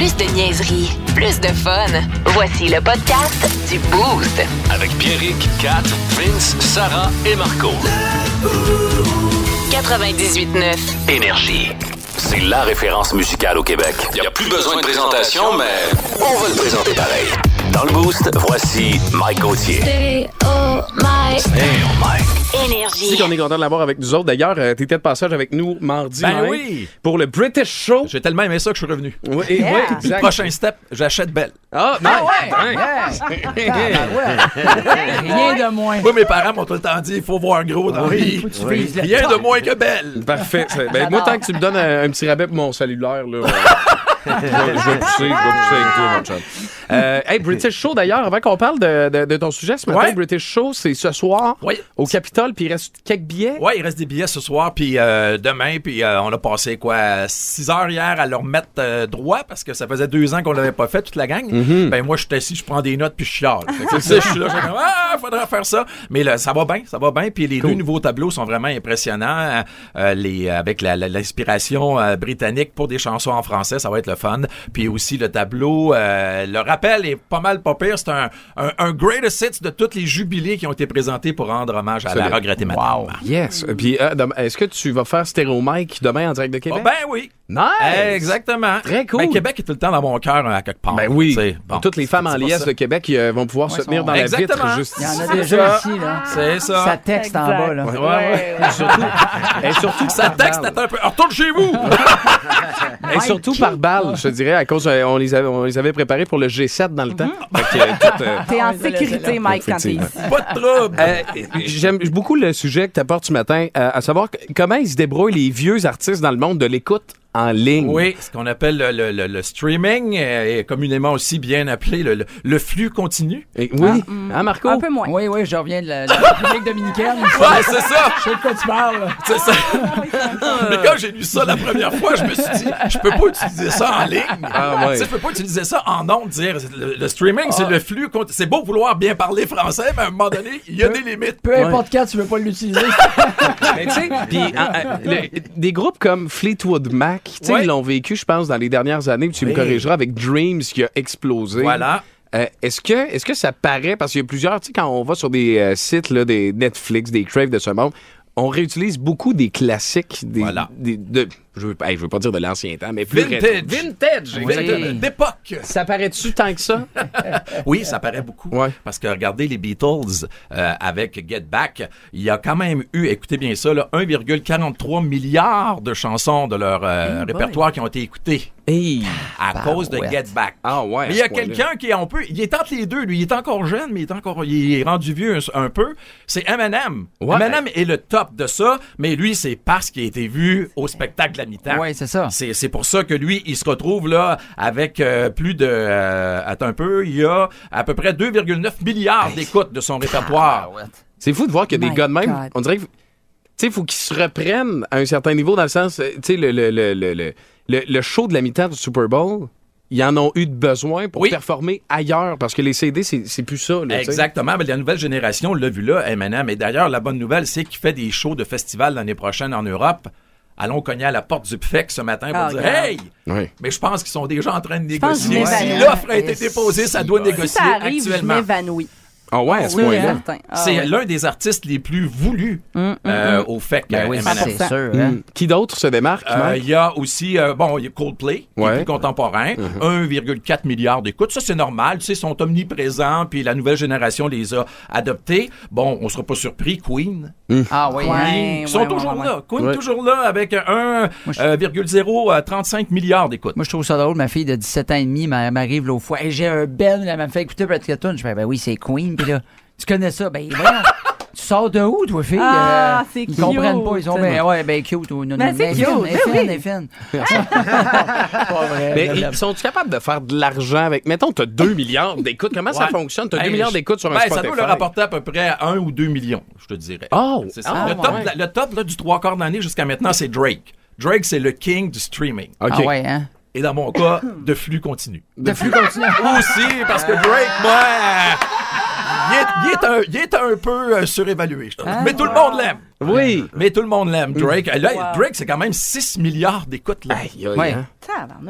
Plus de niaiserie, plus de fun. Voici le podcast du Boost. Avec Pierrick, Kat, Vince, Sarah et Marco. 98.9. Énergie. C'est la référence musicale au Québec. Il n'y a plus besoin de présentation, mais on va le présenter pareil. Dans le Boost, voici Mike Gauthier. Oh my. Hey, oh Mike. Énergie. Si qu'on est content de l'avoir avec nous autres. D'ailleurs, euh, t'étais de passage avec nous mardi. Ben Mike, oui. Pour le British Show. J'ai tellement aimé ça que je suis revenu. Oui, et- oui, Puis le exact. prochain step, j'achète Belle. Ah, nice. Ouais? Rien de moins. Moi, mes parents m'ont tout le temps dit il faut voir gros dans la vie. Le Rien de moins que Belle. Parfait. Ben, moi, tant que tu me donnes un, un petit rabais pour mon cellulaire, là. je, vais, je vais pousser, je vais pousser avec toi, mon chum. Euh, hey, British Show, d'ailleurs, avant qu'on parle de, de- de ton sujet ce matin, Ouais. British Show, c'est ce soir Oui. au Capitole, puis il reste quelques billets. Ouais, il reste des billets ce soir, puis euh, demain, puis euh, on a passé quoi, 6 heures hier à leur mettre euh, droit parce que ça faisait deux ans qu'on l'avait pas fait, toute la gang. Ben moi, je suis assis, je prends des notes, puis je chiale. Je suis là, je comme, ah, faudrait faire ça. Mais là, ça va bien, ça va bien, puis les deux nouveaux tableaux sont vraiment impressionnants, les, avec l'inspiration britannique pour des chansons en français, ça va être le fun. Puis aussi le tableau, le rappel est pas mal pas pire, c'est un, un, un greatest hits de tous les jubilés qui ont été présentés pour rendre hommage à la regrettée madame. Yes. Puis, euh, est-ce que tu vas faire Stéréo Mike demain en direct de Québec? ben oui. nice! Exactement. Très cool. Ben, Québec est tout le temps dans mon cœur hein, à quelque part. Ben oui. Bon. Toutes les femmes en liesse de Québec euh, vont pouvoir se Ouais, tenir sont- dans la Exactement. vitre juste Il y en a déjà ici, là. C'est ça. Ça texte en bas, là. Ouais, ouais. Et surtout, et surtout, Ça texte, attends un peu. Retourne chez vous! et surtout par balle, je dirais, à cause, euh, on les avait, on les avait préparés pour le G7 dans le temps. Que, euh, euh, T'es en Ah, sécurité. Mike, quand t'es ici. Pas de trouble. Euh, J'aime beaucoup le sujet que tu apportes ce matin, euh, à savoir comment ils se débrouillent les vieux artistes dans le monde de l'écoute en ligne. Oui, ce qu'on appelle le, le- le- le streaming, et communément aussi bien appelé le, le- le flux continu. Et- oui. Hein, Marco? Un peu moins. Oui, oui, je reviens de la, de la République dominicaine. Ouais, c'est ça! Je sais de quoi tu parles. C'est ça. Mais quand j'ai lu ça la première fois, je me suis dit, je peux pas utiliser ça en ligne. Ah, ouais. Tu sais, je peux pas utiliser ça en ondes, dire le, le streaming, c'est le flux. C'est beau vouloir bien parler français, mais à un moment donné, il y a des limites. Peu importe quand tu veux pas l'utiliser. Mais tu sais, puis, le- des groupes comme Fleetwood Mac, tu sais, Ouais. ils l'ont vécu, je pense, dans les dernières années, tu me corrigeras, avec Dreams qui a explosé. Voilà. Euh, est-ce que est-ce que ça paraît parce qu'il y a plusieurs tu sais quand on va sur des euh, sites là, des Netflix des Crave de ce monde on réutilise beaucoup des classiques des, Voilà. des- de je veux, hey, je veux pas dire de l'ancien temps mais plus Vintage. rétro. vintage Exactement. oui. D'époque. ça paraît-tu tant que ça? Oui, ça paraît beaucoup. Ouais. Parce que regardez les Beatles euh, avec Get Back, il y a quand même eu, écoutez bien ça, là, 1,43 milliard de chansons de leur euh, répertoire qui ont été écoutées hey. à cause de Get Back. ah ouais Mais il y a quelqu'un qui est un peu, il est entre les deux, lui. Il est encore jeune, mais il est encore, il est rendu vieux un, un peu. C'est Eminem. Ouais. Eminem est le top de ça, mais lui, c'est parce qu'il a été vu au spectacle à mi-temps. Oui, c'est ça. C'est, c'est pour ça que lui, il se retrouve là avec euh, plus de... Euh, attends un peu, il y a à peu près 2,9 milliards d'écoutes de son répertoire. c'est fou de voir qu'il y a des gars de même God. on dirait que tu sais il faut qu'ils se reprennent à un certain niveau dans le sens euh, tu sais le, le, le, le, le, le- le show de la mi-temps du Super Bowl ils en ont eu de besoin pour Oui. performer ailleurs parce que les CD c'est c'est plus ça là. Exactement, mais la nouvelle génération l'a vu là, Eminem. Et d'ailleurs, la bonne nouvelle, c'est qu'il fait des shows de festival l'année prochaine en Europe. Allons cogner à la porte du PFEC ce matin pour Ah, dire. Hey! Oui. Mais je pense qu'ils sont déjà en train de négocier. je Si l'offre a été déposée, ça doit Si négocier ça arrive, je actuellement. m'évanouis. Ah ouais, à ce Oui, point-là. certain. Ah, C'est l'un des artistes les plus voulus euh, au FEC, Ben oui, Eminem. c'est sûr. hein. Mm. Qui d'autre se démarque, Euh, Mike? Il y a aussi, euh, bon, il y a Coldplay, qui Ouais. est plus contemporain, 1,4 milliard d'écoutes. Ça, c'est normal, tu sais, ils sont omniprésents, puis la nouvelle génération les a adoptés. Bon, on sera pas surpris, Queen. Ah oui, Ouais. hein. Ils sont ouais, toujours ouais, là. Queen Ouais. toujours là avec euh, je- 1,035 milliards d'écoutes. Moi, je trouve ça drôle. Ma fille de 17 ans et demi m'a- m'arrive l'autre fois. Hey, j'ai un bel, elle m'a fait écouter Patrick Tune. Je fais, ben oui, c'est Queen. Puis là, tu connais ça? Ben, voilà. Tu sors de où, toi, fille? Ah, Euh, c'est Ils cute. comprennent pas. Ils sont ben, ouais, ben cute. ou non, Ben, non, c'est cute, fine. Pas vrai, Mais ils sont-tu capables de faire de l'argent avec. Mettons, t'as 2 milliards d'écoutes. Comment ça fonctionne? T'as 2 Hey, milliards je- d'écoutes sur un ben, Spotify. Ça doit leur rapporter à peu près 1 ou 2 millions, je te dirais. Oh! C'est ça. Ah, le, top, ouais. le top là, du trois quarts d'année jusqu'à maintenant, c'est Drake. Drake, c'est le king du streaming. OK. Ah ouais, hein? Et dans mon cas, de flux continu. De flux continu. Aussi, parce que Drake, moi, il est, il est un, il est un peu euh, surévalué, je trouve. Ah. Mais tout le monde l'aime. Oui. Mais tout le monde l'aime. Drake, là, Drake, c'est quand même 6 milliards d'écoutes. là. Aïe, aïe, Ouais. hein.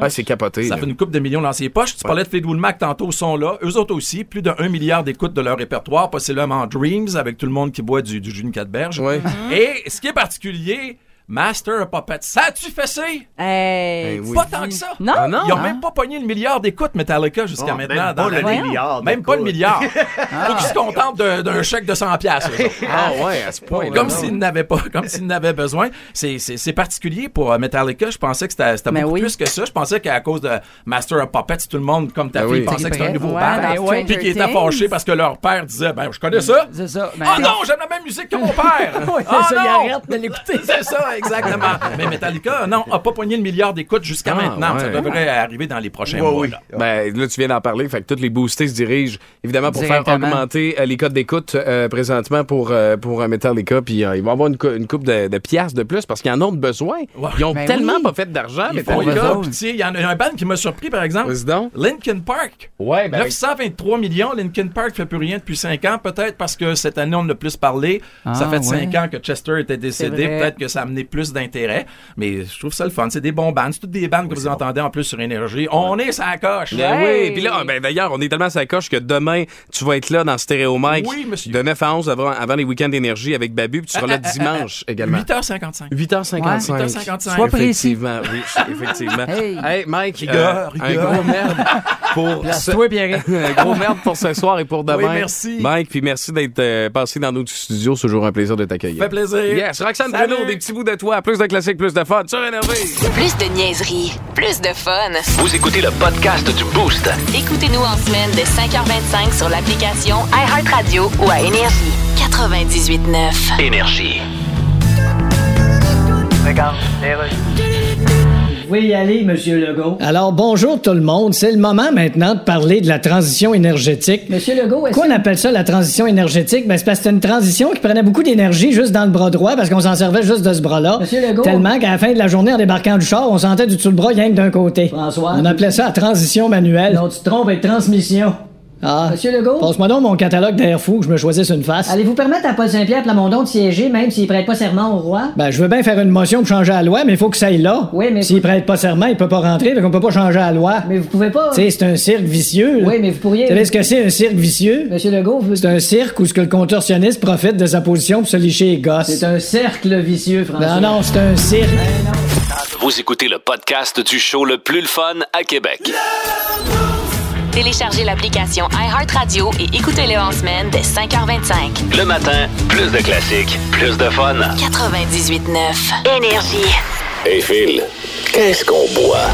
Ah, c'est capoté. Ça là. fait une coupe de millions dans ses poches. Tu parlais de Fleetwood Mac tantôt, sont là. Eux autres aussi, plus de 1 milliard d'écoutes de leur répertoire, possiblement Dreams, avec tout le monde qui boit du, du jus de. Ouais. Et ce qui est particulier, Master of Puppets, ça a-tu fessé? Hey, Ben oui. Pas tant que ça. Non? Ah, non? Ils ont même pas pogné le milliard d'écoutes Metallica jusqu'à Ah, maintenant. même dans pas la- le milliard. Même pas le milliard. Faut qu'ils se contentent d'un chèque de 100 piastres. eux autres. Ah ouais, à ce point. Comme s'ils n'avaient pas, comme s'ils n'avaient besoin. C'est, particulier pour euh, Metallica. Je pensais que c'était, Mais beaucoup oui. plus que ça. Je pensais qu'à cause de Master of Puppets, tout le monde, comme ta Ben fille, oui. pensait que c'était un nouveau Ouais, band. ben ouais. Puis qu'ils étaient Stranger fâchés Things. parce que leur père disait, ben, je connais ça. C'est ça. Ben, Ah non, j'aime la même musique que mon père. Ah c'est ça, il non! arrête de l'écouter. C'est ça, exactement. Mais Metallica, non, a pas poigné le milliard d'écoutes jusqu'à Ah, maintenant. Ça ouais. devrait arriver dans les prochains Ouais, mois. oui. là. Ben, là, tu viens d'en parler. Fait que tous les boostés se dirigent, évidemment, pour faire augmenter euh, les codes d'écoute euh, présentement pour, euh, pour Metallica. Puis euh, ils vont avoir une, une coupe de, de piastres de plus parce qu'ils en ont besoin. Ouais. Ils ont Ben tellement oui. pas fait d'argent, Metallica. Il y en a un band qui m'a surpris, par exemple. Donc. Linkin Park. Ouais, ben, 923 millions. Linkin Park fait plus rien depuis 5 ans. Peut-être parce que cette année, on en a plus parlé. Ah, ça fait ouais. 5 ans que Chester était décédé. Peut-être que ça a amené plus d'intérêt. Mais je trouve ça le fun. C'est des bons bands. C'est toutes des bands que vous entendez en plus sur Énergie. On est sa coche. Ben oui, puis là, ah, ben d'ailleurs, on est tellement sa coche que demain, tu vas être là dans Stéréo Mike Oui, monsieur. de 9 à 11 avant, avant les week-ends d'énergie avec Babu, puis tu seras là Ah, ah, dimanche également. 8h55. 8h55. Ouais. 8h55. Sois précis. Effectivement, oui, effectivement. Hey. Mike, Rigueur, un rigueur. gros merde pour ce, un gros merde pour ce soir et pour demain. Oui, merci. Mike, puis merci d'être euh, passé dans notre studio. C'est toujours un plaisir de t'accueillir. Fait plaisir. Yes, Roxane. Bruno, des petits bouts de toi, plus de classiques, plus de fun. Sur Énergie. Plus de niaiserie, plus de fun. Vous écoutez le podcast du Boost. Écoutez-nous en semaine de 5h25 sur l'application iHeartRadio ou à Énergie. 98.9. Énergie. Pouvez y aller, Monsieur Legault. Alors, bonjour tout le monde. C'est le moment maintenant de parler de la transition énergétique. Monsieur Legault, est-ce Pourquoi on appelle ça la transition énergétique? Ben, c'est parce que c'était une transition qui prenait beaucoup d'énergie juste dans le bras droit parce qu'on s'en servait juste de ce bras-là. Monsieur Legault. Tellement qu'à la fin de la journée, en débarquant du char, on sentait du dessous le bras rien que d'un côté. François. On appelait ça la transition manuelle. Non, tu te trompes avec transmission. Ah. Monsieur Legault? Passe-moi donc mon catalogue d'air fou que je me choisisse une face. Allez-vous permettre à Paul Saint-Pierre Plamondon de siéger même s'il prête pas serment au roi? Ben, je veux bien faire une motion pour changer la loi, mais il faut que ça aille là. Oui, mais- S'il prête pas serment, il peut pas rentrer, donc on peut pas changer la loi. Mais vous pouvez pas. Tu sais, c'est un cirque vicieux. là. Oui, mais vous pourriez. Vous savez ce que c'est un cirque vicieux? Monsieur Legault, vous- C'est un cirque où ce que le contorsionniste profite de sa position pour se licher les gosses. c'est un cercle vicieux, François. Non, non, c'est un cirque. Vous écoutez le podcast du show le plus le fun à Québec. Téléchargez l'application iHeartRadio et écoutez-le en semaine dès 5h25. Le matin, plus de classiques, plus de fun. 98.9. Énergie. Hey Phil, qu'est-ce qu'on boit?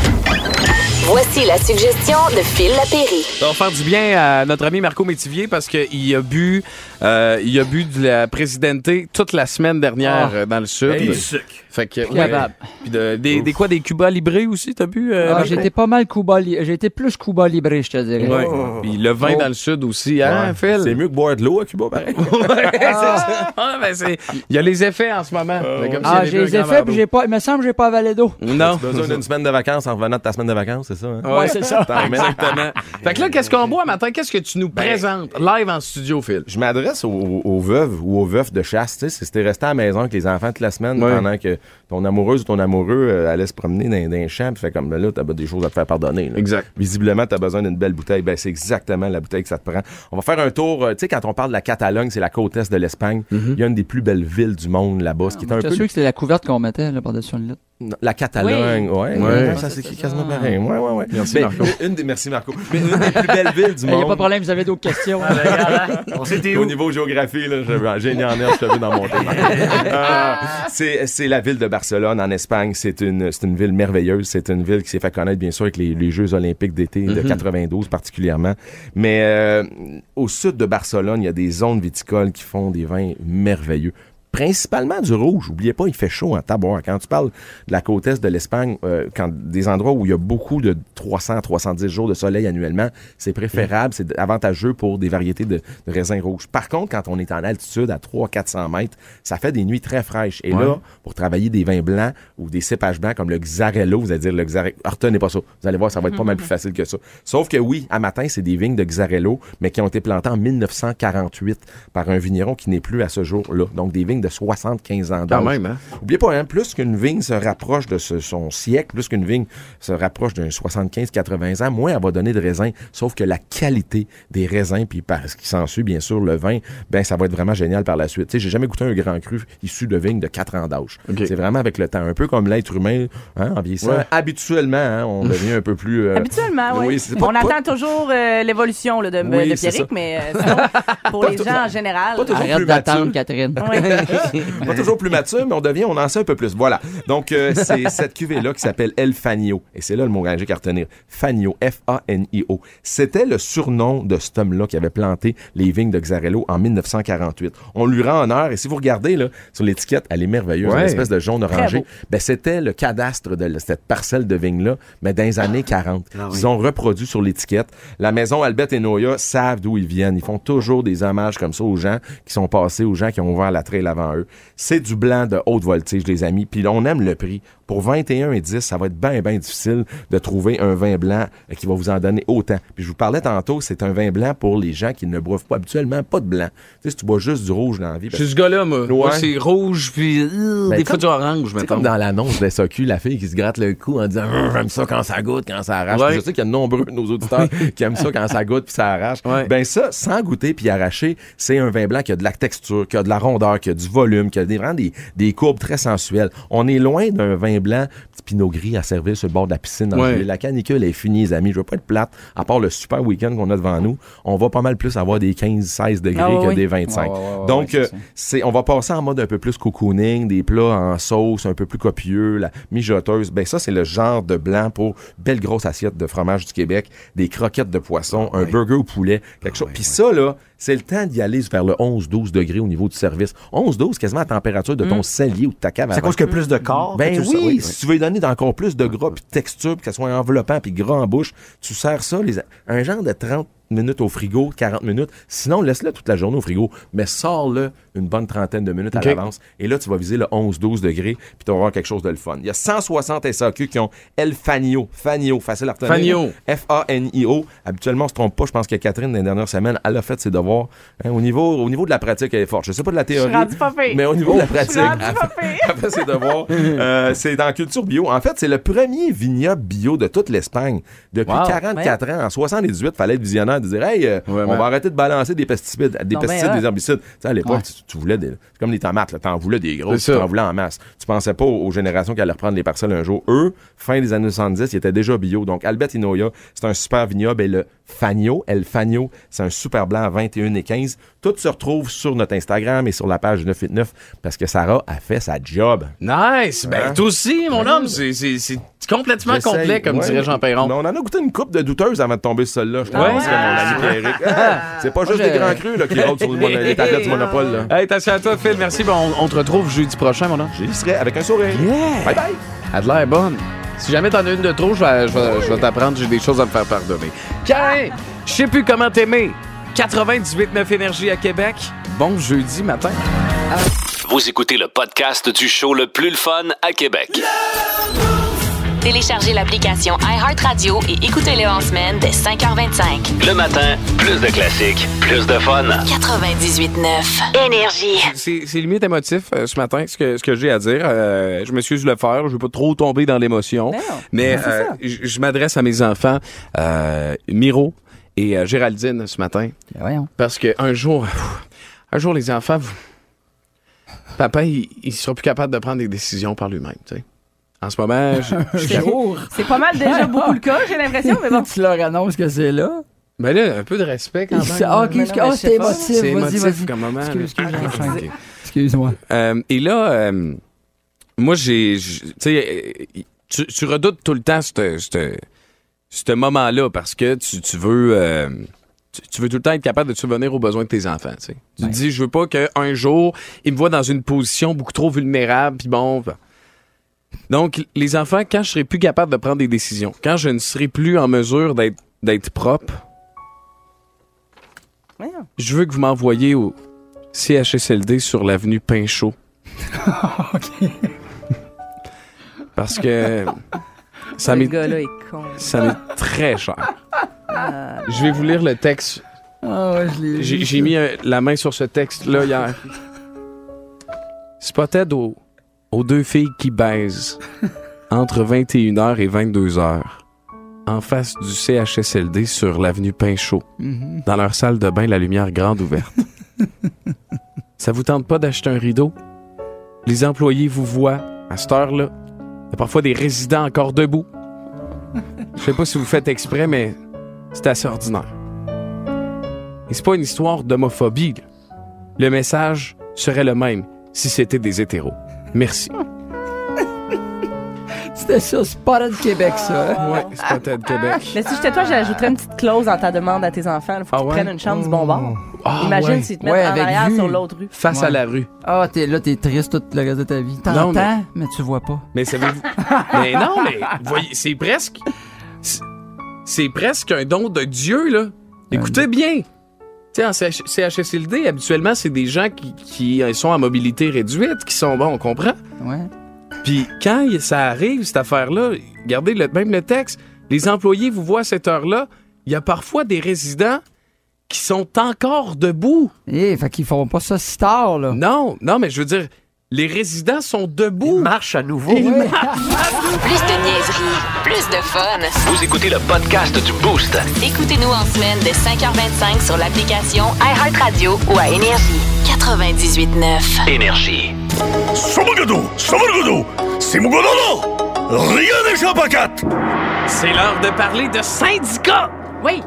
Voici la suggestion de Phil Lapéry. Ça va faire du bien à notre ami Marco Métivier parce qu'il a bu, euh, il a bu de la présidenté toute la semaine dernière Ah. euh, dans le sud. Et du sucre. Fait que, Capable. Puis de- des, des quoi, des Cuba Libre aussi, t'as bu? euh, Ah, été pas mal Cuba li- J'ai été plus Cuba Libre, je te dirais. Ouais. Puis le vin Oh. dans le sud aussi, hein, Phil? C'est mieux que boire de l'eau à Cuba, pareil. Ouais, c'est ça. Ah, ben, Il y a les effets en ce moment. C'est comme Ah, j'ai les effets, puis j'ai pas. Il me semble que j'ai pas avalé d'eau. Non. T'as besoin d'une semaine de vacances en revenant de ta semaine de vacances, c'est ça? Hein? Ouais, c'est ça. Exactement. fait que là, qu'est-ce qu'on boit matin? Qu'est-ce que tu nous présentes live en studio, Phil? Je m'adresse aux, aux veuves ou aux veufs de chasse. Tu sais, si c'était resté à la maison avec les enfants toute la semaine Ouais. pendant que ton amoureuse ou ton amoureux euh, allait se promener dans, dans un champ, puis fait comme ben là, t'as des choses à te faire pardonner. là. Exact. Visiblement, t'as besoin d'une belle bouteille. Ben, c'est exactement la bouteille que ça te prend. On va faire un tour. euh, Tu sais, quand on parle de la Catalogne, c'est la côte est de l'Espagne. Il y a une des plus belles villes du monde là-bas, ce qui est un J'étais peu sûr que c'était la couverte qu'on mettait là, par-dessus une lettre. Non, La Catalogne, ouais. Ouais. ouais, ça s'écrit quasiment pareil. Ouais, ouais, ouais. Merci, Ben, Marco. Une des, merci, Marco. Mais une des plus belles villes du Il n'y a monde. pas de problème, vous avez d'autres questions. On s'était Au niveau géographie, là, j'ai génie en herbe, je te veux dans mon thème. Euh, c'est, c'est la ville de Barcelone, en Espagne. C'est une, c'est une ville merveilleuse. C'est une ville qui s'est fait connaître, bien sûr, avec les, les Jeux olympiques d'été de 92 particulièrement. Mais euh, au sud de Barcelone, il y a des zones viticoles qui font des vins merveilleux principalement du rouge. Oubliez pas, il fait chaud en tabac. Quand tu parles de la côte est de l'Espagne, euh, quand des endroits où il y a beaucoup de 300 310 jours de soleil annuellement, c'est préférable, c'est avantageux pour des variétés de, de raisins rouges. Par contre, quand on est en altitude à 300-400 mètres, ça fait des nuits très fraîches. Et là, pour travailler des vins blancs ou des cépages blancs comme le Xarello, vous allez dire le Xarello, retenez pas ça. Vous allez voir, ça va être pas mal plus facile que ça. Sauf que oui, à matin, c'est des vignes de Xarello, mais qui ont été plantées en 1948 par un vigneron qui n'est plus à ce jour-là. Donc des vignes de 75 ans Quand d'âge. même, hein? Oubliez pas, hein, plus qu'une vigne se rapproche de ce- son siècle, plus qu'une vigne se rapproche d'un 75-80 ans, moins elle va donner de raisins. Sauf que la qualité des raisins, puis par ce qui s'ensuit, bien sûr, le vin, ben ça va être vraiment génial par la suite. Tu sais, j'ai jamais goûté un grand cru issu de vignes de 4 ans d'âge. C'est vraiment avec le temps, un peu comme l'être humain, hein, en vieillissant. Ouais. Habituellement, hein, on devient un peu plus... euh, Habituellement, oui. oui, pas- On pas- attend toujours euh, l'évolution de, Oui, de Pierrick, mais euh, sinon, pour les gens en général. pas toujours Arrête plus. Catherine. Ouais. pas toujours plus mature, mais on devient, on en sait un peu plus. Voilà. Donc, euh, c'est cette cuvée-là qui s'appelle El Fanio. Et c'est là le mot magique à retenir. Fanio, F-A-N-I-O. C'était le surnom de cet homme-là qui avait planté les vignes de Xarello en 1948. On lui rend honneur. Et si vous regardez, là, sur l'étiquette, elle est merveilleuse. Ouais. Une espèce de jaune orangé. Ben, c'était le cadastre de cette parcelle de vignes-là, mais dans les années 40. Ils ont reproduit sur l'étiquette. La maison Albert et Noya savent d'où ils viennent. Ils font toujours des hommages comme ça aux gens qui sont passés, aux gens qui ont ouvert la trail avant eux. C'est du blanc de haute voltige, les amis. Puis on aime le prix. Pour 21 et 10, ça va être bien, bien difficile de trouver un vin blanc euh, qui va vous en donner autant. Puis je vous parlais tantôt, c'est un vin blanc pour les gens qui ne boivent pas habituellement pas de blanc. Tu sais, si tu bois juste du rouge dans la vie. Je parce suis ce gars-là, moi. Moi, Ouais. c'est rouge, puis euh, Ben, des fois du orange, C'est mettons. comme dans l'annonce de la SAQ, la fille qui se gratte le cou en disant Hum, j'aime ça quand ça goûte, quand ça arrache. Ouais. Je sais qu'il y a de nombreux de nos auditeurs qui aiment ça quand ça goûte puis ça arrache. Ouais. Ben ça, sans goûter puis arracher, c'est un vin blanc qui a de la texture, qui a de la rondeur, qui a du volume, qui a des, vraiment des, des courbes très sensuelles. On est loin d'un vin blanc, petit pinot gris à servir sur le bord de la piscine. Ouais. La canicule est finie, les amis. Je veux pas être plate. À part le super week-end qu'on a devant nous, on va pas mal plus avoir des 15-16 degrés Ah que oui. des 25. Ouais, ouais, ouais, Donc, euh, c'est on va passer en mode un peu plus cocooning, des plats en sauce un peu plus copieux, la mijoteuse. Ben ça c'est le genre de blanc pour belle grosse assiette de fromage du Québec, des croquettes de poisson, un burger au poulet, quelque chose. Puis ça là, c'est le temps d'y aller vers le 11-12 degrés au niveau du service. 11-12 quasiment à la température de ton cellier ou de ta cave. vin. cause a plus de corps. Ben que oui, sais, si tu veux lui donner encore plus de gras puis de texture, puis que ça soit enveloppant puis gras en bouche, tu sers ça les, un genre de 30 minutes au frigo, 40 minutes. Sinon, laisse-le toute la journée au frigo, mais sors-le une bonne trentaine de minutes à l'avance. Et là, tu vas viser le 11-12 degrés, puis tu vas avoir quelque chose de le fun. Il y a 160 SAQ qui ont El Fanio. Fanio, facile à retenir. Fanio. F-A-N-I-O. Habituellement, on se trompe pas. Je pense que Catherine, dans les dernières semaines, elle a fait ses devoirs. Hein, au, niveau, au niveau de la pratique, elle est forte. Je sais pas de la théorie. rendu pas pire. Mais au niveau de la pratique, elle fait- elle fait ses devoirs. Euh, c'est dans Culture Bio. En fait, c'est le premier vignoble bio de toute l'Espagne. Depuis Wow. 44 ans, en 78, fallait être visionnaire de dire Hey, euh, Ouais, on va arrêter de balancer des pesticides, des Non, pesticides, ben, des herbicides. Tu sais, à l'époque, Ouais. tu, tu voulais des. C'est comme les tomates, là. T'en voulais des grosses, tu en voulais en masse. Tu pensais pas aux, aux générations qui allaient reprendre les parcelles un jour. Eux, fin des années 70, ils étaient déjà bio. Donc, Albert Inoya, c'est un super vignoble. Et le Fagno, El Fagno, c'est un super blanc à 21 et 15. Tout se retrouve sur notre Instagram et sur la page 989 parce que Sarah a fait sa job. Nice! Ben, Hein? toi aussi, mon homme, c'est- c'est complètement complet, comme Ouais. dirait Jean Perron. Mais on en a goûté une coupe de douteuses avant de tomber sur celle-là. Je Ouais. pense que mon ami Pierrick. Ah, c'est pas juste Moi, des grands crus là, qui rôdent sur le mon- les tablettes du monopole. Là. Hey, attention à toi, Phil. Merci. Bon, on, on te retrouve jeudi prochain, mon homme. J'y serai avec un sourire. Bye bye. Elle a de l'air bonne. Si jamais t'en as une de trop, je vais, je vais- je vais t'apprendre. J'ai des choses à me faire pardonner. Karin, je sais plus comment t'aimer. 98.9 Énergie à Québec. Bon jeudi matin. Vous écoutez le podcast du show le plus le fun à Québec. Téléchargez l'application iHeartRadio et écoutez-le en semaine dès 5h25. Le matin, plus de classiques, plus de fun. 98.9 Énergie. C'est limite émotif euh, ce matin, ce que, ce que j'ai à dire. Euh, je m'excuse de le faire. Je veux pas trop tomber dans l'émotion. Non. Mais Ben, euh, je m'adresse à mes enfants, euh, Miro et euh, Géraldine, ce matin. Ben voyons. Parce que un jour, un jour, les enfants, vous- papa, il, il sera plus capable de prendre des décisions par lui-même. tu sais. En ce moment, je- je- C'est pas mal déjà beaucoup le cas, j'ai l'impression, mais bon. tu leur annonces que c'est là. mais là, un peu de respect quand même. Ah, ok, mais ah, pas. émotif. C'est émotif vas-y. comme moment. Excuse, excuse, là. excuse. Excuse-moi. Euh, et là, euh, moi, j'ai. j'- Tu sais, euh, tu, tu redoutes tout le temps ce moment-là parce que tu, tu veux. euh, tu, veux tout le temps être capable de subvenir aux besoins de tes enfants. Tu, sais. tu te dis, je veux pas qu'un jour, ils me voient dans une position beaucoup trop vulnérable, puis bon. ben. Donc, les enfants, quand je serai plus capable de prendre des décisions, quand je ne serai plus en mesure d'être propre, je veux que vous m'envoyiez au CHSLD sur l'avenue Pinchot. Parce que ça m'est gars-là est con. ça m'est très cher. Je vais vous lire le texte. Ah ouais, je l'ai J'ai mis euh, la main sur ce texte-là hier. Spotted aux, aux deux filles qui baisent entre 21h et 22h en face du CHSLD sur l'avenue Pinchot, Mhm. dans leur salle de bain, la lumière grande ouverte. Ça vous tente pas d'acheter un rideau? Les employés vous voient à cette heure-là. Il y a parfois des résidents encore debout. Je sais pas si vous faites exprès, mais c'est assez ordinaire. Et c'est pas une histoire d'homophobie. Le message serait le même si c'était des hétéros. Merci. C'était ça, Spotted Québec, ça. hein? Ouais, peut-être Québec. Mais si j'étais toi, j'ajouterais une petite clause dans ta demande à tes enfants. Il faut Ah qu'ils ouais? prennent une chambre du bon bord. Ah, Imagine ouais. s'ils te Ouais, en arrière vue. sur l'autre rue. Face Ouais. à la rue. Ah, t'es là, t'es triste tout le reste de ta vie. Non, T'entends, mais- mais... tu vois pas. Mais savez-vous. mais non, mais voyez, c'est presque. c'est- C'est presque un don de Dieu, là. Écoutez bien. Tu sais, en CH CHSLD, habituellement, c'est des gens qui, qui sont à mobilité réduite, qui sont bons, on comprend? Ouais. Puis quand ça arrive, cette affaire-là, regardez le, même le texte, les employés vous voient à cette heure-là, il y a parfois des résidents qui sont encore debout. Eh, fait qu'ils font pas ça si tard, là. Non, non, mais je veux dire, les résidents sont debout. Marche à nouveau. Plus de niaiserie, plus de fun. Vous écoutez le podcast du Boost. Écoutez-nous en semaine de 5h25 sur l'application iHeartRadio ou à Énergie. 98.9. Énergie. C'est l'heure de parler de syndicats. Oui,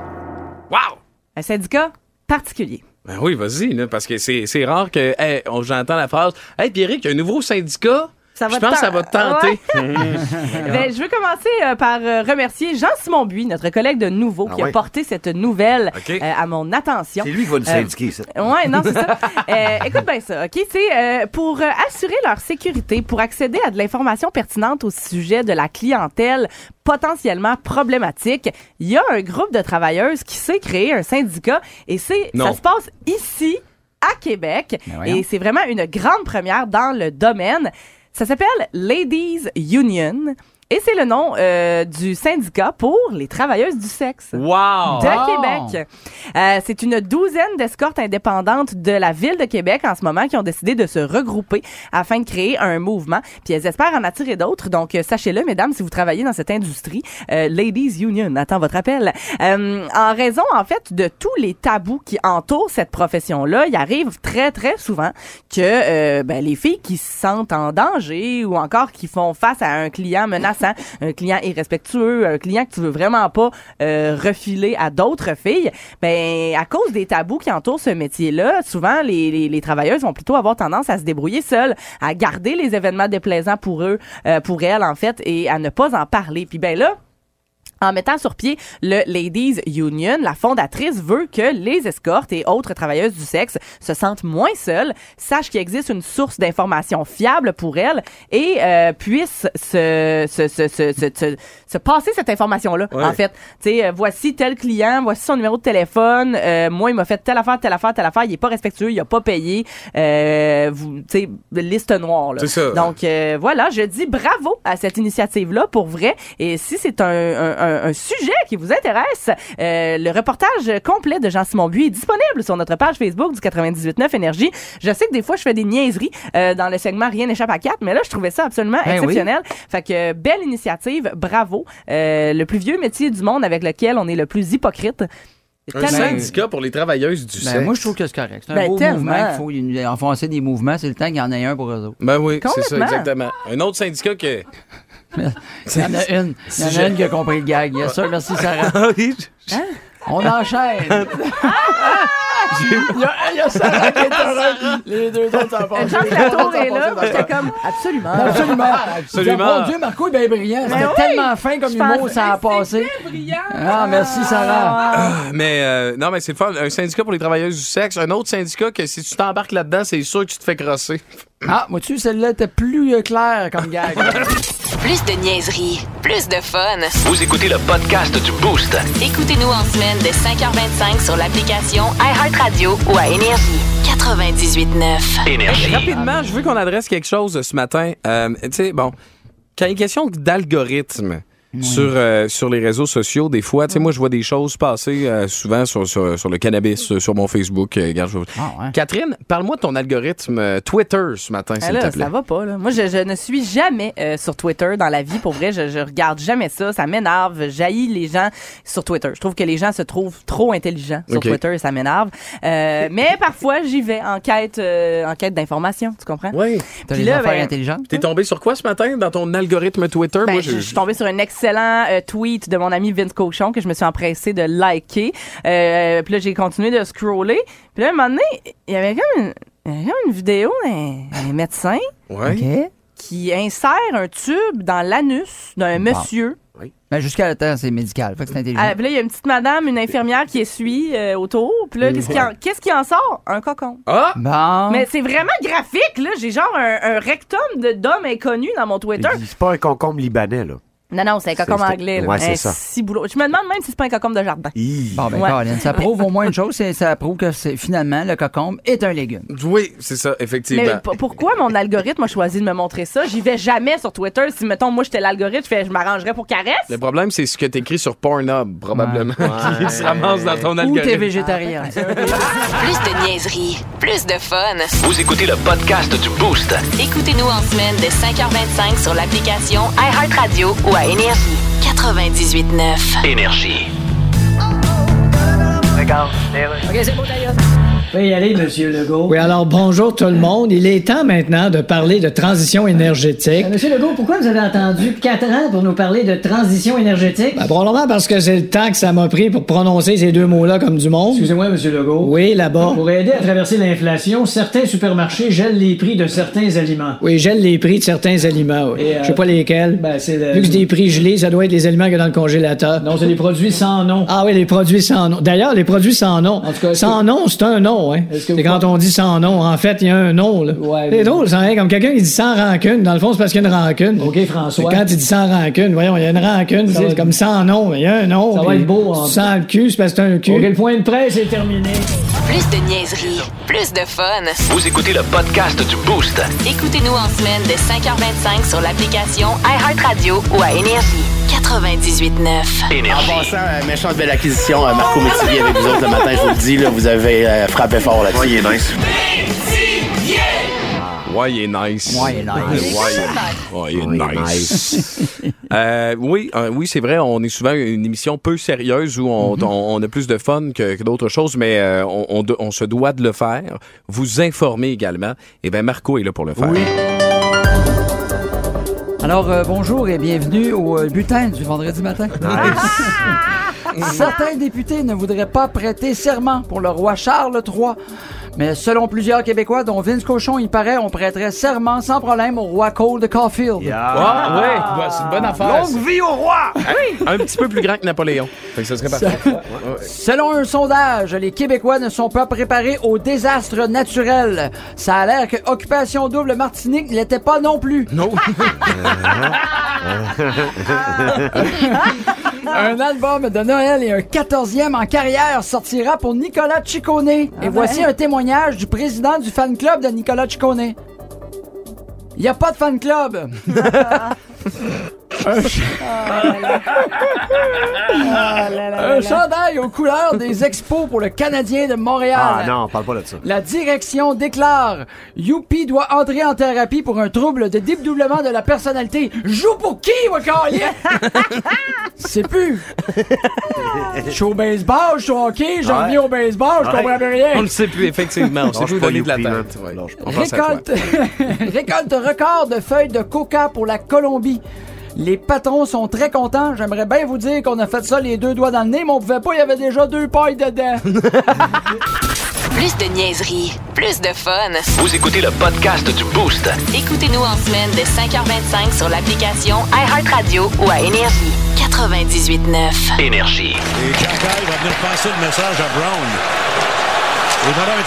Wow! un syndicat particulier. Ben oui, vas-y, parce que c'est rare que hey, j'entends la phrase Hey Pierrick, il y un nouveau syndicat. Ça va Je pense que ça va te tenter. Ben, je veux commencer euh, par euh, remercier Jean-Simon Buis, notre collègue de Nouveau, qui a porté cette nouvelle euh, à mon attention. C'est lui qui va nous Euh, syndiquer, ça. Ouais, non, c'est ça. Euh, écoute bien ça, OK? C'est euh, pour euh, assurer leur sécurité, pour accéder à de l'information pertinente au sujet de la clientèle potentiellement problématique, il y a un groupe de travailleuses qui s'est créé un syndicat et c'est ça se passe ici à Québec Ben et c'est vraiment une grande première dans le domaine. Ça s'appelle Ladies Union et c'est le nom euh, du syndicat pour les travailleuses du sexe Wow! de Wow. Québec. Euh, c'est une douzaine d'escortes indépendantes de la ville de Québec en ce moment qui ont décidé de se regrouper afin de créer un mouvement. Puis elles espèrent en attirer d'autres. Donc euh, sachez-le, mesdames, si vous travaillez dans cette industrie, euh, Ladies Union attend votre appel. Euh, en raison en fait de tous les tabous qui entourent cette profession-là, il arrive très très souvent que euh, ben, les filles qui se sentent en danger ou encore qui font face à un client menaçant, un client irrespectueux, un client que tu veux vraiment pas euh, refiler à d'autres filles, ben à cause des tabous qui entourent ce métier-là, souvent les, les, les travailleuses vont plutôt avoir tendance à se débrouiller seules, à garder les événements déplaisants pour eux, euh, pour elles en fait, et à ne pas en parler. Puis ben là, en mettant sur pied le Ladies Union, la fondatrice veut que les escortes et autres travailleuses du sexe se sentent moins seules, sachent qu'il existe une source d'information fiable pour elles et euh, puissent se, se, se, se, se, se- se passer cette information-là. Ouais. En fait, tu sais, euh, voici tel client, voici son numéro de téléphone, euh, moi, il m'a fait telle affaire, telle affaire, telle affaire, il est pas respectueux, il a pas payé, euh, tu sais, liste noire. là. Ça. Donc, euh, voilà, je dis bravo à cette initiative-là, pour vrai. Et si c'est un, un, un- un sujet qui vous intéresse, euh, le reportage complet de Jean-Simon Buis est disponible sur notre page Facebook du 98.9 Énergie. Je sais que des fois, je fais des niaiseries euh, dans le segment Rien n'échappe à quatre, mais là, je trouvais ça absolument Ben oui. exceptionnel. Fait que, belle initiative, bravo. Euh, le plus vieux métier du monde avec lequel on est le plus hypocrite. Un syndicat pour les travailleuses du Ben, sexe. moi, je trouve que c'est correct. C'est un Ben, beau tellement. mouvement. Il faut enfoncer des mouvements. C'est le temps qu'il y en ait un pour eux autres. Ben oui, c'est ça, Complètement. exactement. Un autre syndicat que. Il y en a une. Il y en a une qui a compris le gag. Yes, sir. Merci, Sarah. Oui, je- On enchaîne. Il y a, il y a Sarah qui est heureuse. Les deux autres, ça passe. Jean Latour est là. J'étais comme, absolument. Absolument. Absolument. Mon Dieu, Marco est bien brillant. C'était oui. tellement fin comme Je humour, ça a passé. Ah, merci, Sarah. Mais euh, non, mais c'est le fun. Un syndicat pour les travailleuses du sexe. Un autre syndicat que si tu t'embarques là-dedans, c'est sûr que tu te fais crosser. Ah, vois-tu, celle-là était plus euh, claire comme gag. Plus de niaiserie, plus de fun. Vous écoutez le podcast du Boost. Écoutez-nous en semaine de 5h25 sur l'application iHeartRadio ou à Énergie. 98.9. Énergie. Rapidement, je veux qu'on adresse quelque chose ce matin. Euh, tu sais, bon, quand il y a une question d'algorithme sur, euh, sur les réseaux sociaux, des fois, tu sais, moi, je vois des choses passer euh, souvent sur, sur, sur le cannabis, sur mon Facebook. euh, regarde, je- Ah, ouais. Catherine, parle-moi de ton algorithme euh, Twitter ce matin, Ah s'il te plaît. ça va pas. Là. Moi, je, je ne suis jamais euh, sur Twitter dans la vie. Pour vrai, je, je regarde jamais ça. Ça m'énerve. Jaillit les gens sur Twitter. Je trouve que les gens se trouvent trop intelligents sur. Twitter et ça m'énerve. Euh, mais parfois, j'y vais en quête, euh, en quête d'informations. Tu comprends? Oui. T'as là, affaires ben, intelligentes? T'es tombé sur quoi ce matin dans ton algorithme Twitter? Ben, Moi, je, je suis tombée sur un excellent euh, tweet de mon ami Vince Cochon que je me suis empressée de liker. Euh, puis là, j'ai continué de scroller. Puis là, à un moment donné, il y avait comme une, il y avait comme une vidéo d'un d'un médecin Ouais. Qui insère un tube dans l'anus d'un monsieur. Mais jusqu'à le temps, c'est médical. Fait que c'est intelligent. Ah, puis là, il y a une petite madame, une infirmière qui essuie euh, autour. Puis là, qu'est-ce qui, en, qu'est-ce qui en sort? Un cocon. Ah! Bon. Mais c'est vraiment graphique, là. J'ai genre un, un rectum de- d'homme inconnu dans mon Twitter. C'est pas un concombre libanais, là. Non, non, c'est un cocon C'est- anglais. là. ouais, c'est ça. ciboulot. Je me demande même si c'est pas un cocon de jardin. Bon, ben, Ouais. Colin, ça prouve au moins une chose, c'est ça prouve que c'est finalement le cocombe est un légume. Oui, c'est ça, effectivement. Mais p- pourquoi mon algorithme a choisi de me montrer ça? J'y vais jamais sur Twitter. Si, mettons, moi, j'étais l'algorithme, je, fais, je m'arrangerais pour caresse? Le problème, c'est ce que t'écris sur Pornhub, probablement, qui se ramasse dans ton Ou t'es algorithme. végétarien. Des- Plus de niaiserie, plus de fun. Vous écoutez le podcast du Boost. Écoutez-nous en semaine de 5h25 sur l'application iHeartRadio ou à Énergie. 98.9. Énergie. Vous pouvez y aller, Monsieur Legault. Oui, alors bonjour tout le monde. Il est temps maintenant de parler de transition énergétique. Euh, Monsieur Legault, pourquoi vous avez attendu 4 ans pour nous parler de transition énergétique? Ben, probablement parce que c'est le temps que ça m'a pris pour prononcer ces deux mots-là comme du monde. Excusez-moi, Monsieur Legault. Oui, là-bas. Pour aider à traverser l'inflation, certains supermarchés gèlent les prix de certains aliments. Oui, gèle les prix de certains aliments. oui. Et, euh, Je sais pas lesquels. Ben, le- Vu que c'est des prix gelés, ça doit être les aliments qu'il y a dans le congélateur. Non, c'est des produits sans nom. Ah oui, les produits sans nom. D'ailleurs, les produits sans nom. En tout cas, sans nom, c'est un nom, hein. C'est quand on dit sans nom. En fait, il y a un nom, là. Ouais, c'est mais- drôle, ça, hein, comme quelqu'un qui dit sans rancune. Dans le fond, c'est parce qu'il y a une rancune. OK, François. quand il dit sans rancune, voyons, il y a une rancune, c'est comme sans nom, mais il y a un nom. Ça va être beau, en- Sans le cul, c'est parce que c'est un cul. OK, le point de presse est terminé. Plus de niaiserie, plus de fun. Vous écoutez le podcast du Boost. Écoutez-nous en semaine de 5h25 sur l'application iHeartRadio ou à Énergie. 98.9. En Énergie. passant, euh, méchante belle acquisition, euh, Marco Métivier avec vous autres le matin, je vous le dis, là, vous avez euh, frappé fort là-dessus. il est nice. Ouais, il est nice. Ouais, il est nice. Ouais, il est- est Ouais, il est nice. Euh, oui, euh, oui, c'est vrai. On est souvent une émission peu sérieuse où on, Mhm. on- on a plus de fun que, que d'autres choses, mais euh, on, se doit de le faire. Vous informer également. Et bien, Marco est là pour le faire. Alors, euh, bonjour et bienvenue au butin du vendredi matin. Certains députés ne voudraient pas prêter serment pour le roi Charles III. Mais selon plusieurs Québécois, dont Vince Cochon, il paraît, on prêterait serment sans problème au roi Cole de Caulfield. Ah, ouais, bah, c'est une bonne affaire. Longue vie au roi! Un petit peu plus grand que Napoléon. Fait que ça serait parfait. Selon un sondage, les Québécois ne sont pas préparés au désastre naturel. Ça a l'air que Occupation Double Martinique ne l'était pas non plus. Non. Un album de Noël et un quatorzième en carrière sortira pour Nicolas Ciccone. Et voici un témoignage du président du fan club de Nicolas Ciccone. Il n'y a pas de fan club. un, ch- un chandail aux couleurs des expos pour le Canadien de Montréal. Ah non, parle pas de ça. La direction déclare Youpi doit entrer en thérapie pour un trouble de dédoublement de la personnalité. Joue pour qui, câlin? C'est plus. Je suis au baseball, je suis au hockey, je Ouais. reviens au baseball, je Ouais. comprends rien. On le sait plus, effectivement. On sait Lâche plus pas donner de la tête. Ouais. On. Récolte... Récolte record de feuilles de coca pour la Colombie. Les patrons sont très contents. J'aimerais bien vous dire qu'on a fait ça les deux doigts dans le nez, mais on pouvait pas, il y avait déjà deux pailles dedans. Plus de niaiserie, plus de fun. Vous écoutez le podcast du Boost. Écoutez-nous en semaine de 5h25 sur l'application iHeartRadio ou à Énergie. 98.9. Énergie. Et Jacky va venir passer le message à Brown. Il va avoir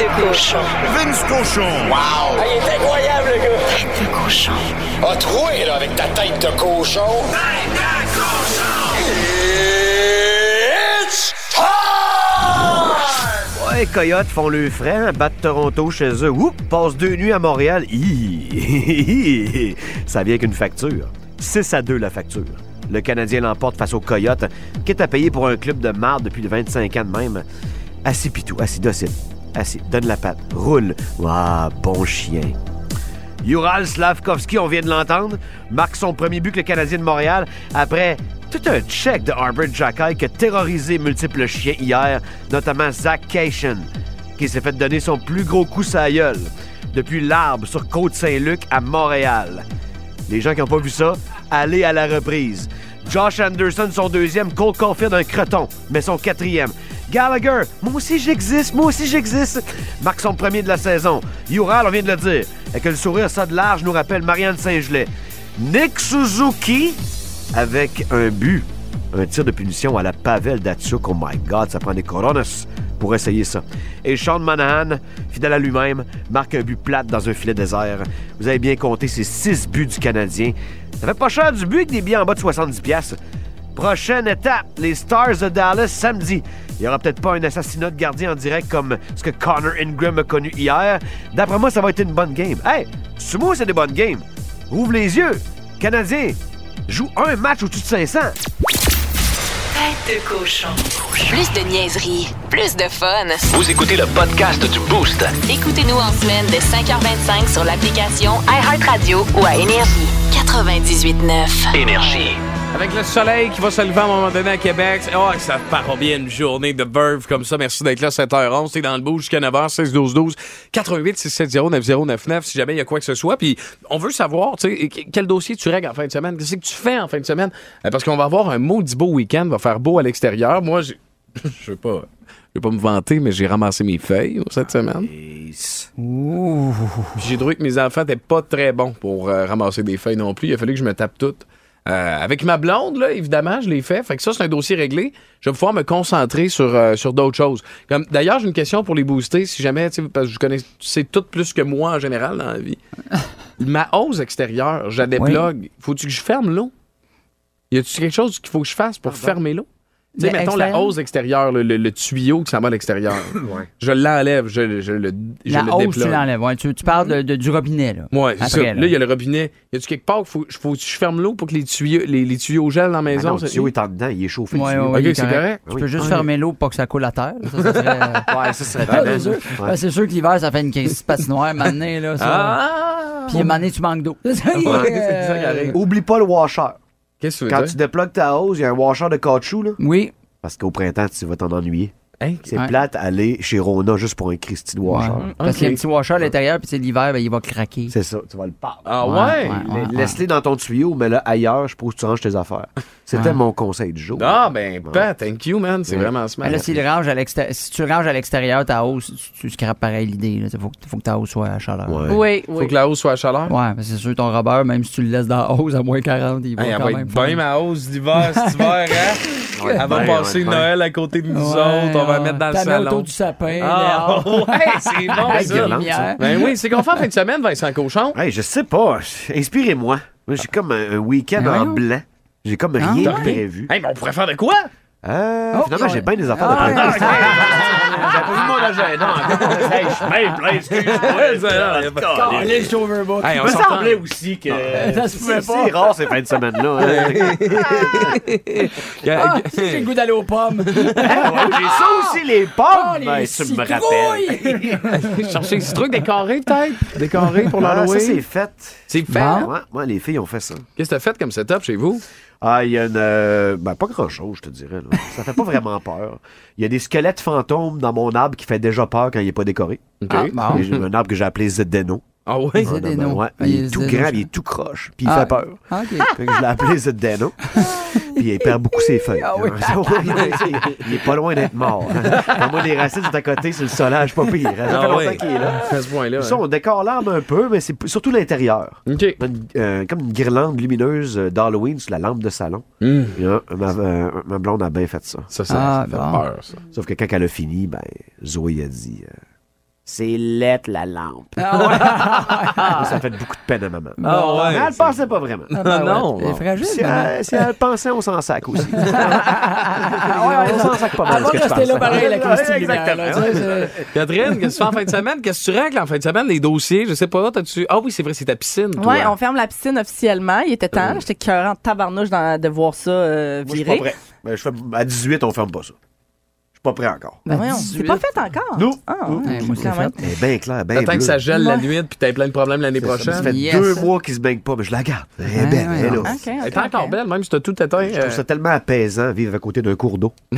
de cochon. Vince Cochon! Wow! il est incroyable, le gars! Tête de cochon. A troué, là, avec ta tête de cochon. Tête de cochon! It's time! Ouais, Coyotes font le frais, hein, battent Toronto chez eux. Oups, passent deux nuits à Montréal. Hi! Ça vient qu'une facture. 6 à 2 la facture. Le Canadien l'emporte face aux Coyotes, qui est à payer pour un club de marde depuis 25 ans de même. Assis pitou, assis docile. Assis, donne la patte, roule. Waouh, bon chien. Ural Slavkovski, on vient de l'entendre, marque son premier but que le Canadien de Montréal après tout un check de Arbor Jacky qui a terrorisé multiples chiens hier, notamment Zach Cation, qui s'est fait donner son plus gros coup sa gueule depuis l'arbre sur Côte-Saint-Luc à Montréal. Les gens qui n'ont pas vu ça, allez à la reprise. Josh Anderson, son deuxième, Cole Caulfield, un creton, mais son quatrième. Gallagher, moi aussi j'existe, moi aussi j'existe. Marque son premier de la saison. Ural, on vient de le dire. Et que le sourire ça de large nous rappelle Marianne Saint-Gelais. Nick Suzuki avec un but. Un tir de punition à la Pavel Datsuk. Oh my God, ça prend des coronas pour essayer ça. Et Sean Manahan, fidèle à lui-même, marque un but plate dans un filet désert. Vous avez bien compté ces six buts du Canadien. Ça fait pas cher du but avec des billets en bas de 70$. piastres. Prochaine étape, les Stars de Dallas samedi. Il y aura peut-être pas un assassinat de gardien en direct comme ce que Connor Ingram a connu hier. D'après moi, ça va être une bonne game. Hey, moi, c'est des bonnes games. Ouvre les yeux. Canadien, joue un match au-dessus de 500. Tête de cochon. Plus de niaiserie, plus de fun. Vous écoutez le podcast du Boost. Écoutez-nous en semaine de 5h25 sur l'application iHeartRadio ou à Énergie. 98.9. Énergie. Avec le soleil qui va se lever à un moment donné à Québec. Oh, ça part bien une journée de verve comme ça. Merci d'être là, 7h11. T'es dans le bout jusqu'à 9h, 16 12 12 88 670 9099 si jamais il y a quoi que ce soit. Puis on veut savoir, tu sais, quel dossier tu règles en fin de semaine. Qu'est-ce que tu fais en fin de semaine? Euh, Parce qu'on va avoir un maudit beau week-end. Va faire beau à l'extérieur. Moi, je veux pas. Je vais pas me vanter, mais j'ai ramassé mes feuilles cette semaine. J'ai trouvé que mes enfants n'étaient pas très bons pour euh, ramasser des feuilles non plus. Il a fallu que je me tape toutes. Euh, avec ma blonde, là, évidemment, je l'ai fait. Fait que ça, c'est un dossier réglé. Je vais pouvoir me concentrer sur, euh, sur d'autres choses. Comme, d'ailleurs, j'ai une question pour les booster. Si jamais, tu sais, parce que je connais, tu sais tout plus que moi en général dans la vie. ma hausse extérieure, je la déplogue. Faut-tu que je ferme l'eau? Y a-tu quelque chose qu'il faut que je fasse pour fermer l'eau? Tu sais, mettons la hausse extérieure, le, le- le tuyau qui s'en va à l'extérieur. Je l'enlève, je, je le, je La le hausse, tu l'enlèves. Ouais, tu, tu parles de, de- du robinet, là. Ouais, c'est ça. Là, il y a le robinet. Y a-tu quelque part qu'il faut, faut que je ferme l'eau pour que les tuyaux, les, les tuyaux gèlent dans la maison? non, le tuyau est en dedans, il est chauffé. Ouais, ouais, Ok, c'est correct. Tu Oui. peux juste Ah, fermer l'eau pour que ça coule à terre. Ça, ça serait, euh, Ouais, ça serait Ah, bien. c'est sûr. Ouais. C'est sûr que l'hiver, ça fait une crise patinoire, maintenant, là. Ça. Ah! Puis, à un moment donné, tu manques d'eau. c'est ça qui arrive. Oublie pas le washer. Qu'est-ce que tu veux Quand dire? tu déplugues ta hose, il y a un washer de caoutchouc, là. Oui. Parce qu'au printemps, tu vas t'en ennuyer. Hein? C'est Ouais. plate aller chez Rona juste pour un Christy de washer. Ouais. Parce qu'il y a un petit washer à l'intérieur, puis c'est l'hiver, ben, il va craquer. C'est ça, tu vas le pas. Ah ouais? Ouais, ouais, ouais. Laisse-les dans ton tuyau, mais là ailleurs, je pose que tu ranges tes affaires. C'était mon conseil du jour. Ah, ben, ben, thank you, man. C'est Ouais. vraiment smart. Ben là, s'il range à si tu ranges à l'extérieur ta hausse, tu, tu scrapes pareil l'idée. Il faut, que- faut que ta hausse soit à chaleur. Ouais. Oui, Faut oui. que la hausse soit à chaleur. Ouais, mais c'est sûr, ton robeur, même si tu le laisses dans la hausse à moins 40, il va Hey, elle quand va même être bien ma hausse d'hiver cet hiver, hein? Ouais, Elle va ouais, passer ouais, ouais. Noël à côté de nous Ouais, autres. On va ouais. mettre dans le salon. autour du sapin. Ah, ouais, c'est bon, ça. Ben oui, c'est qu'on fait en fin de semaine, Vincent Cochon. Hey, je sais pas. Inspirez-moi. Moi, j'ai comme un, un week-end Ben en blanc. J'ai comme Ah, rien ouais. prévu. Hey, mais on pourrait faire de quoi? Euh, Oh, finalement, j'ai bien des affaires Ah, de prévu. J'ai pas vu mon agenda. Hey, je suis bien plein, excuse-moi. Suis overbooked. Hey, on me semblait aussi que. Ça se pouvait C'est pas. c'est rare ces fins de semaine-là. hein. Ah, j'ai le goût d'aller aux pommes. J'ai ça aussi, les pommes. Les Ben, tu me rappelles. Chercher des trucs décorés, peut-être? Décorés pour Ah, ça, l'Halloween? c'est fait. C'est fait. Ouais, ouais, les filles ont fait ça. Qu'est-ce que t'as fait comme setup chez vous? Ah, il y a une. euh, ben, pas grand-chose, je te dirais. là. Ça fait pas vraiment peur. Il y a des squelettes fantômes dans mon arbre qui fait déjà peur quand il est pas décoré. Ah, bon. Et J'ai un arbre que j'ai appelé Zedeno. Ah oui? Ouais, ouais. Ah, Il il est est tout Zedeno, grand, il est tout croche, puis il Ah, fait peur. OK. Fait que je l'ai appelé Zedeno. puis il perd beaucoup ses feuilles. Ah oui. il est pas loin d'être mort. Moi, les racines sont à côté, c'est le solage, pas pire. Ça fait Ah longtemps ouais. qu'il est là. À ce point-là. Ça, on décore l'arbre un peu, mais c'est surtout l'intérieur. Euh, comme une guirlande lumineuse euh, d'Halloween sur la lampe de salon. Et, hein, ma, euh, ma blonde a bien fait ça. Ça, ça, Ah, ça fait bon. peur, ça. Sauf que quand elle a fini, ben, Zoé a dit euh, C'est lettre la lampe. Ah, ça fait beaucoup de peine à maman. Ah ouais. Mais elle ne pensait pas vraiment. Ah, ben non, ouais. Elle est fragile, Si maman. elle, si elle pensait, on s'en sac aussi. Ah, ouais, on s'en sac pas mal. Elle va rester là pareil, la Exactement. Là, c'est- Catherine, qu'est-ce que tu fais en fin de semaine? Qu'est-ce que tu règles en fin de semaine? Les dossiers, je sais pas, t'as-tu... Ah oui, c'est vrai, c'est ta piscine. Ouais, on ferme la piscine officiellement. Il était temps. J'étais cœurant de tabarnouche de voir ça euh, Moi, je suis virer. pas prêt. Ben, je fais, à 18, on ferme pas ça. Pas prêt encore. Ben voyons, 18. c'est pas fait encore. Non. Ah, ouais, moi, c'est fait. Bien clair, bien T'attends que ça gèle la nuit puis t'as plein de problèmes l'année Ça prochaine. fait Yes. deux mois qu'il se baigne pas, mais je la garde. Elle est belle, elle est là. OK, Elle OK, est encore belle, même si t'as tout éteint. Je trouve euh, ça tellement apaisant vivre à côté d'un cours d'eau.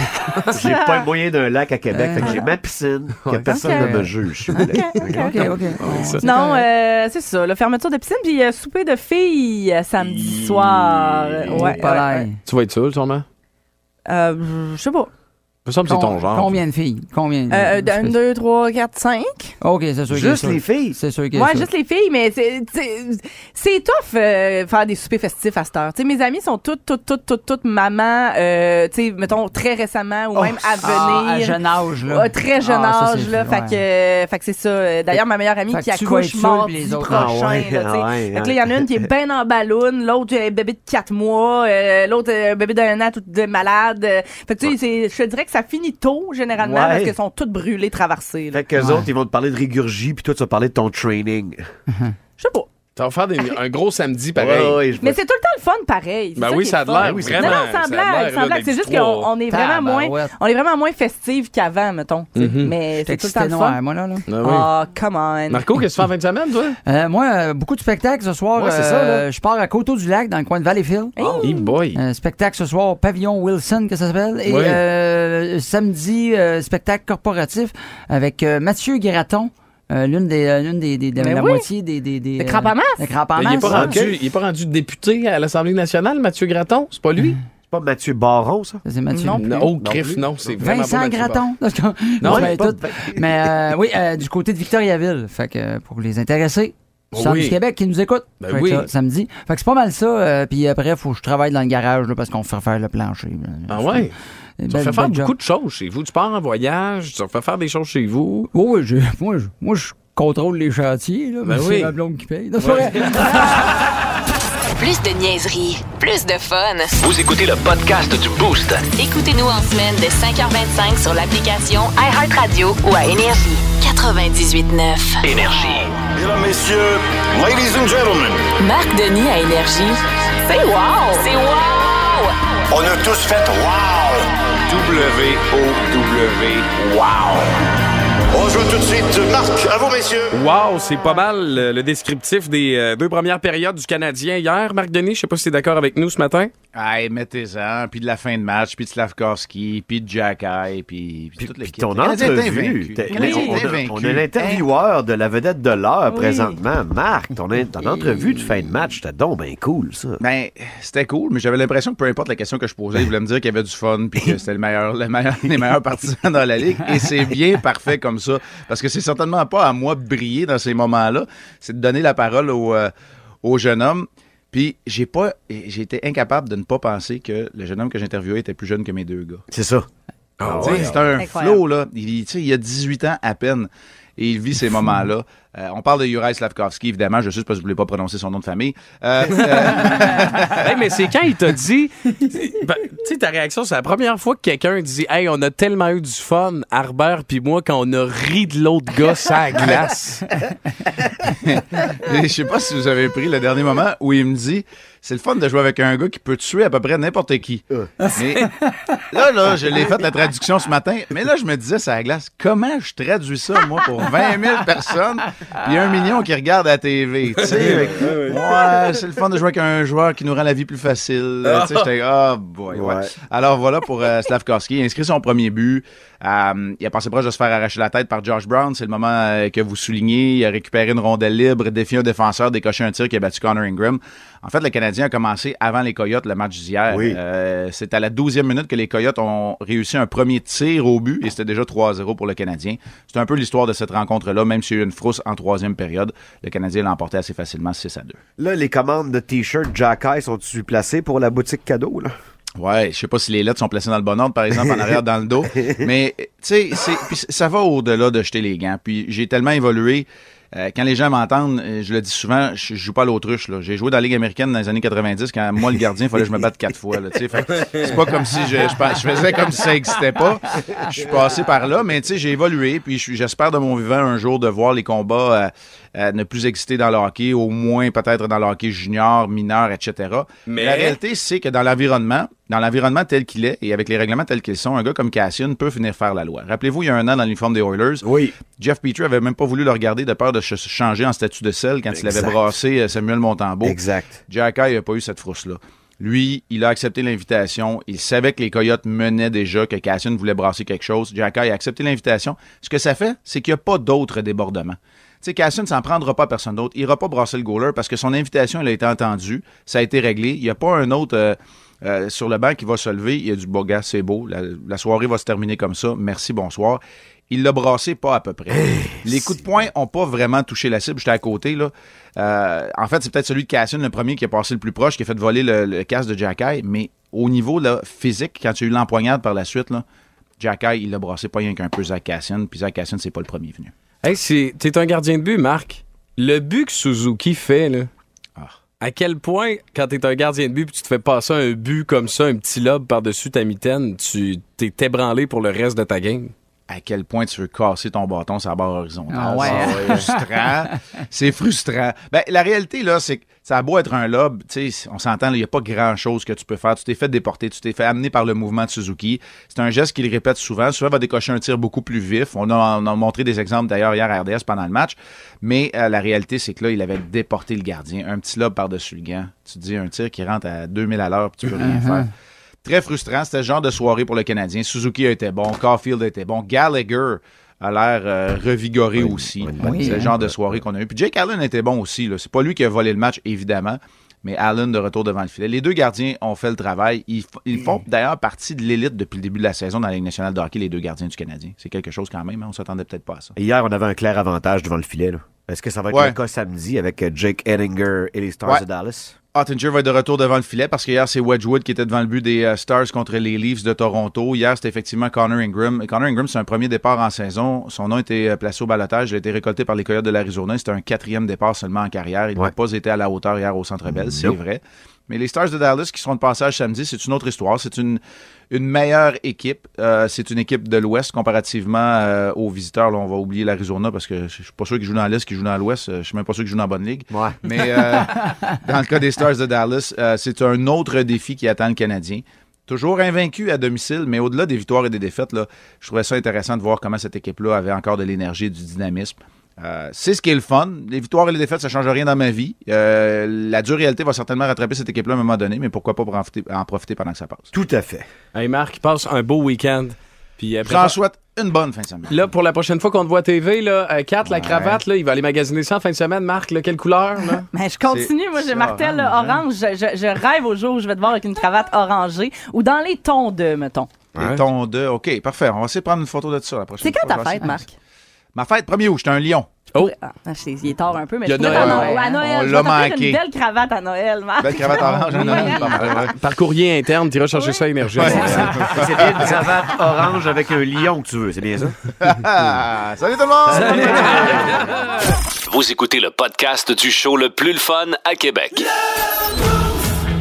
j'ai pas le moyen d'un lac à Québec, fait que j'ai ma piscine, que personne ne me juge. OK, OK. ça. Non, euh, c'est ça, la fermeture de piscine, puis euh, souper de filles euh, samedi soir. Ouais. Tu vas être seul, sûrement? Euh, je sais pas. Ça me semble que c'est ton genre. Combien de filles? Combien? Euh, un, deux, trois, quatre, cinq. OK, c'est sûr. Juste les filles. C'est sûr Ouais, ça. juste les filles, mais c'est- c'est tough euh, faire des soupers festifs à cette heure. Mes amis sont toutes, toutes, toutes, toutes, toutes mamans, euh, tu sais, mettons, très récemment ou même à Ah, à venir. jeune âge, là. Très jeune Ah, ça, âge, là. Fait ouais. que, euh, fait que c'est ça. D'ailleurs, ma meilleure amie Fait qui que accouche mardi prochain, Ah ouais, là, tu sais. ah ouais, Fait que là, il y en a une qui est bien en ballon, l'autre, un bébé de 4 mois, euh, l'autre, un bébé d'un an, tout de malade. Fait que, tu sais, c'est- je te dirais que ça finit tôt, généralement, Ouais. parce qu'elles sont toutes brûlées, traversées, là. Fait qu'eux autres, ils vont te parler de régurgie, puis toi, tu vas parler de ton training. Je sais pas. Ça va faire des- un gros samedi pareil. Ouais, ouais, je Mais c'est tout le temps le fun, pareil. C'est Ben ça oui, qui ça a le l'air fun. Oui, c'est vraiment. Non, non, sans ça a l'air, là. C'est juste qu'on on est vraiment moins, Tabarouette. on est vraiment moins festive qu'avant, mettons. tu sais. Mhm. Mais c'est tout le temps le noir, fun. moi, là. là. Ah oui. Oh, come on. Marco, qu'est-ce que tu fais en fin de semaine, toi? Euh, moi, euh, beaucoup de spectacles ce soir. Ouais, c'est Euh, ça, là. Je pars à Coteau-du-Lac, dans le coin de Valleyfield. Hey boy. Euh, spectacle ce soir, Pavillon Wilson, que ça s'appelle. Et euh, samedi, euh, spectacle corporatif avec euh, Mathieu Guératon, euh, l'une des, euh, l'une des, des, de Ben la oui. moitié des, des, des Le crampe à masse. le crampe à Ben, il, est masse. pas rendu, il est pas rendu député à l'Assemblée nationale, Mathieu Graton? C'est pas lui? C'est pas Mathieu Baron, ça? C'est Mathieu. Non. Non, oh, crif, non, c'est vraiment Vincent pas Graton. Non, mais, tout. mais euh, oui, euh, du côté de Victoriaville. Fait que pour les intéressés, Oh Centre oui. du Québec qui nous écoute. Ben Fait que oui. ça, samedi. Fait que c'est pas mal ça. euh, Puis après, faut que je travaille dans le garage là, parce qu'on fait faire le plancher. là. Ah ouais? Tu belle- fais faire job. beaucoup de choses chez vous. Tu pars en voyage, tu refais faire des choses chez vous. Oui, oui, je- moi, je, moi, je contrôle les chantiers, là, Ben mais oui. c'est ma blonde qui paye. Non. Plus de niaiserie, plus de fun. Vous écoutez le podcast du Boost. Écoutez-nous en semaine de 5h25 sur l'application iHeartRadio ou à Énergie. 98.9. Énergie. Mesdames, messieurs, ladies and gentlemen, Marc Denis à Énergie. C'est wow! C'est wow! on a tous fait wow! W-O-W. Wow. On joue tout de suite. Marc, à vous, messieurs. Wow, c'est pas mal le, descriptif des euh, deux premières périodes du Canadien hier. Marc Denis, je sais pas si t'es d'accord avec nous ce matin. Hey, mettez-en, puis de la fin de match, puis de Slavkowski, puis de Jack Eye, puis, puis toute Puis l'équipe. ton entrevue, on, est l'intervieweur de la vedette de l'heure Oui. présentement, Marc. Ton, entrevue de fin de match, c'était donc bien cool, ça. Ben, c'était cool, mais j'avais l'impression que peu importe la question que je posais, il voulait me dire qu'il y avait du fun, puis que c'était le meilleur, le meilleur, les meilleurs partisans dans la ligue. Et c'est bien parfait comme ça, parce que c'est certainement pas à moi de briller dans ces moments-là. C'est de donner la parole au, euh, au jeune homme. Puis j'ai pas, j'ai été incapable de ne pas penser que le jeune homme que j'interviewais était plus jeune que mes deux gars. C'est ça. Ah ouais. C'est un Incroyable. flow, là. Il, il a 18 ans à peine. Et il vit ces moments-là. Euh, on parle de Juraj Slavkovski, évidemment. Je sais parce que je voulais pas prononcer son nom de famille. Euh, euh, Hey, mais c'est quand il t'a dit. Ben, tu sais, ta réaction, c'est la première fois que quelqu'un dit Hey, on a tellement eu du fun, Harbert puis moi, quand on a ri de l'autre gars à glace. je sais pas si vous avez pris le dernier moment où il me dit c'est le fun de jouer avec un gars qui peut tuer à peu près n'importe qui. Mais là, là, je l'ai fait la traduction ce matin, mais là, je me disais, ça glace, comment je traduis ça, moi, pour 20 000 personnes, puis un million qui regardent à la TV, tu sais? avec- Ouais, c'est le fun de jouer avec un joueur qui nous rend la vie plus facile. Tu sais, j'étais, ah, boy, ouais. Ouais. Alors voilà pour euh, Slavkovski. Il a inscrit son premier but. Euh, il a passé proche de se faire arracher la tête par Josh Brown. C'est le moment euh, que vous soulignez. Il a récupéré une rondelle libre, défié un défenseur, décoché un tir qui a battu Connor Ingram. En fait, le Canadien a commencé avant les Coyotes le match d'hier. Oui. Euh, c'est à la 12e minute que les Coyotes ont réussi un premier tir au but et c'était déjà 3-0 pour le Canadien. C'est un peu l'histoire de cette rencontre-là, même s'il y a eu une frousse en troisième période. Le Canadien l'a emporté assez facilement 6 à 2. Là, les commandes de t-shirts Jack Eye sont-tu placées pour la boutique cadeau, là? Ouais, je sais pas si les lettres sont placées dans le bon ordre, par exemple, en arrière dans le dos. Mais, tu sais, ça va au-delà de jeter les gants. Puis j'ai tellement évolué. Euh, quand les gens m'entendent, euh, je le dis souvent, je, je joue pas à l'autruche. là. J'ai joué dans la Ligue américaine dans les années 90, quand moi, le gardien, il fallait que je me batte quatre fois. C'est pas comme si je, je, faisais comme si ça existait pas. Je suis passé par là, mais tu sais, j'ai évolué. Puis j'espère de mon vivant un jour de voir les combats euh, euh, ne plus exister dans le hockey, au moins peut-être dans le hockey junior, mineur, etc. Mais- La réalité, c'est que dans l'environnement, dans l'environnement tel qu'il est et avec les règlements tels qu'ils sont, un gars comme Cassian peut venir faire la loi. Rappelez-vous, il y a un an dans l'uniforme des Oilers, Oui. Jeff Petrie avait même pas voulu le regarder de peur de se changer en statut de sel quand il avait brassé euh, Samuel Montembeau. Exact. Jack Eye n'a pas eu cette frousse-là. Lui, il a accepté l'invitation. Il savait que les Coyotes menaient déjà, que Cassian voulait brasser quelque chose. Jack Eye a accepté l'invitation. Ce que ça fait, c'est qu'il n'y a pas d'autres débordements. Tu sais, Cassian ne s'en prendra pas à personne d'autre. Il n'ira pas brasser le goaler parce que son invitation, elle a été entendue. Ça a été réglé. Il n'y a pas un autre euh, euh, sur le banc qui va se lever. Il y a du beau gars, c'est beau. La, la soirée va se terminer comme ça. Merci, bonsoir. Il l'a brassé pas à peu près. Les coups de poing ont pas vraiment touché la cible. J'étais à côté, là. Euh, en fait, c'est peut-être celui de Cassian, le premier qui est passé le plus proche, qui a fait voler le, le casque de Jack Eye. Mais au niveau là, physique, quand tu as eu l'empoignade par la suite, là, Jack Eye, il l'a brassé pas rien qu'un peu Zach Cassian. Puis Zach Cassian, c'est pas le premier venu. Hey, c'est- t'es un gardien de but, Marc. Le but que Suzuki fait, là. À quel point, quand t'es un gardien de but puis tu te fais passer un but comme ça, un petit lobe par-dessus ta mitaine, tu t'es ébranlé pour le reste de ta game? à quel point tu veux casser ton bâton sur la barre horizontale? Ah ouais, C'est frustrant. C'est frustrant. Ben, la réalité, là, c'est que ça a beau être un lob, tu sais, on s'entend, il n'y a pas grand-chose que tu peux faire. Tu t'es fait déporter, tu t'es fait amener par le mouvement de Suzuki. C'est un geste qu'il répète souvent. Souvent, il va décocher un tir beaucoup plus vif. On a, on a montré des exemples d'ailleurs hier à RDS pendant le match. Mais euh, la réalité, c'est que là, il avait déporté le gardien. Un petit lob par-dessus le gant. Tu te dis, un tir qui rentre à 2000 à l'heure, puis tu peux rien Mhm. faire. Très frustrant. C'était le genre de soirée pour le Canadien. Suzuki a été bon. Caulfield a été bon. Gallagher a l'air euh, revigoré aussi. Oui, C'est le genre de soirée qu'on a eu. Puis Jake Allen était bon aussi. là. C'est pas lui qui a volé le match, évidemment. Mais Allen de retour devant le filet. Les deux gardiens ont fait le travail. Ils, font d'ailleurs partie de l'élite depuis le début de la saison dans la Ligue nationale de hockey, les deux gardiens du Canadien. C'est quelque chose quand même. hein. On s'attendait peut-être pas à ça. Hier, on avait un clair avantage devant le filet. là. Est-ce que ça va être Ouais. le cas samedi avec euh, Jake Edinger et les Stars Ouais. de Dallas? Ottinger va être de retour devant le filet parce qu'hier, c'est Wedgwood qui était devant le but des euh, Stars contre les Leafs de Toronto. Hier, c'était effectivement Connor Ingram. Connor Ingram, c'est un premier départ en saison. Son nom été euh, placé au balotage. Il a été récolté par les Coyotes de l'Arizona. C'était un quatrième départ seulement en carrière. Il n'a pas été à la hauteur hier au Centre Bell, c'est Nope. vrai. Mais les Stars de Dallas qui seront de passage samedi, c'est une autre histoire. C'est une, une meilleure équipe. Euh, c'est une équipe de l'Ouest comparativement euh, aux visiteurs. Là, on va oublier l'Arizona parce que je suis pas sûr qu'ils jouent dans l'Est, qu'ils jouent dans l'Ouest. Euh, Je suis même pas sûr qu'ils jouent dans la bonne ligue. Mais euh, dans le cas des Stars de Dallas, c'est un autre défi qui attend le Canadien. Toujours invaincu à domicile, mais au-delà des victoires et des défaites, là, je trouvais ça intéressant de voir comment cette équipe-là avait encore de l'énergie et du dynamisme. Euh, c'est ce qui est le fun. Les victoires et les défaites, ça ne change rien dans ma vie. Euh, la dure réalité va certainement rattraper cette équipe-là à un moment donné, mais pourquoi pas pour en profiter, en profiter pendant que ça passe? Tout à fait. Hey, Marc, passe un beau week-end. Puis après, J'en souhaite une bonne fin de semaine. Là, pour la prochaine fois qu'on te voit à TV, là, euh, Kat, la cravate, là, il va aller magasiner ça en fin de semaine. Marc, là, quelle couleur? Là? Mais je continue, moi j'ai martel orange, hein? orange. Je, je- je rêve au jour où je vais te voir avec une cravate orangée ou dans les tons de, mettons. Les tons de. OK, parfait. On va essayer de prendre une photo de ça la prochaine C'est quand fois. ta fête. Marc? Ma fête, premier août, j'étais un lion. Oh! Ah, sais, il est tard un peu, mais Il y a je pourrais Noël. t'en- à Noël. On je l'a vais t'offrir manqué. une belle cravate à Noël, Marc. Belle cravate orange, hein, Noël, pas mal, ouais. Par courrier interne, tu iras chercher ça à Énergie. C'est bien une cravate orange avec un lion que tu veux, c'est bien ça? Salut tout le monde! Vous écoutez le podcast du show le plus le fun à Québec.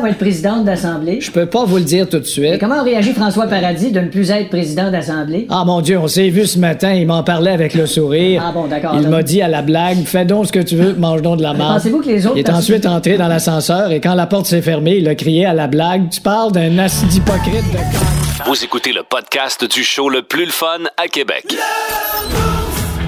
va être présidente d'Assemblée? Je peux pas vous le dire tout de Et suite. comment réagit François Paradis de ne plus être président d'Assemblée? Ah mon Dieu, on s'est vu ce matin, il m'en parlait avec le sourire. Ah bon, d'accord. Il m'a dit à la blague, fais donc ce que tu veux, mange donc de la marde. pensez-vous que les autres Il est ensuite entré dans l'ascenseur et quand la porte s'est fermée, il a crié à la blague, tu parles d'un acide hypocrite de. Vous écoutez le podcast du show le plus le fun à Québec.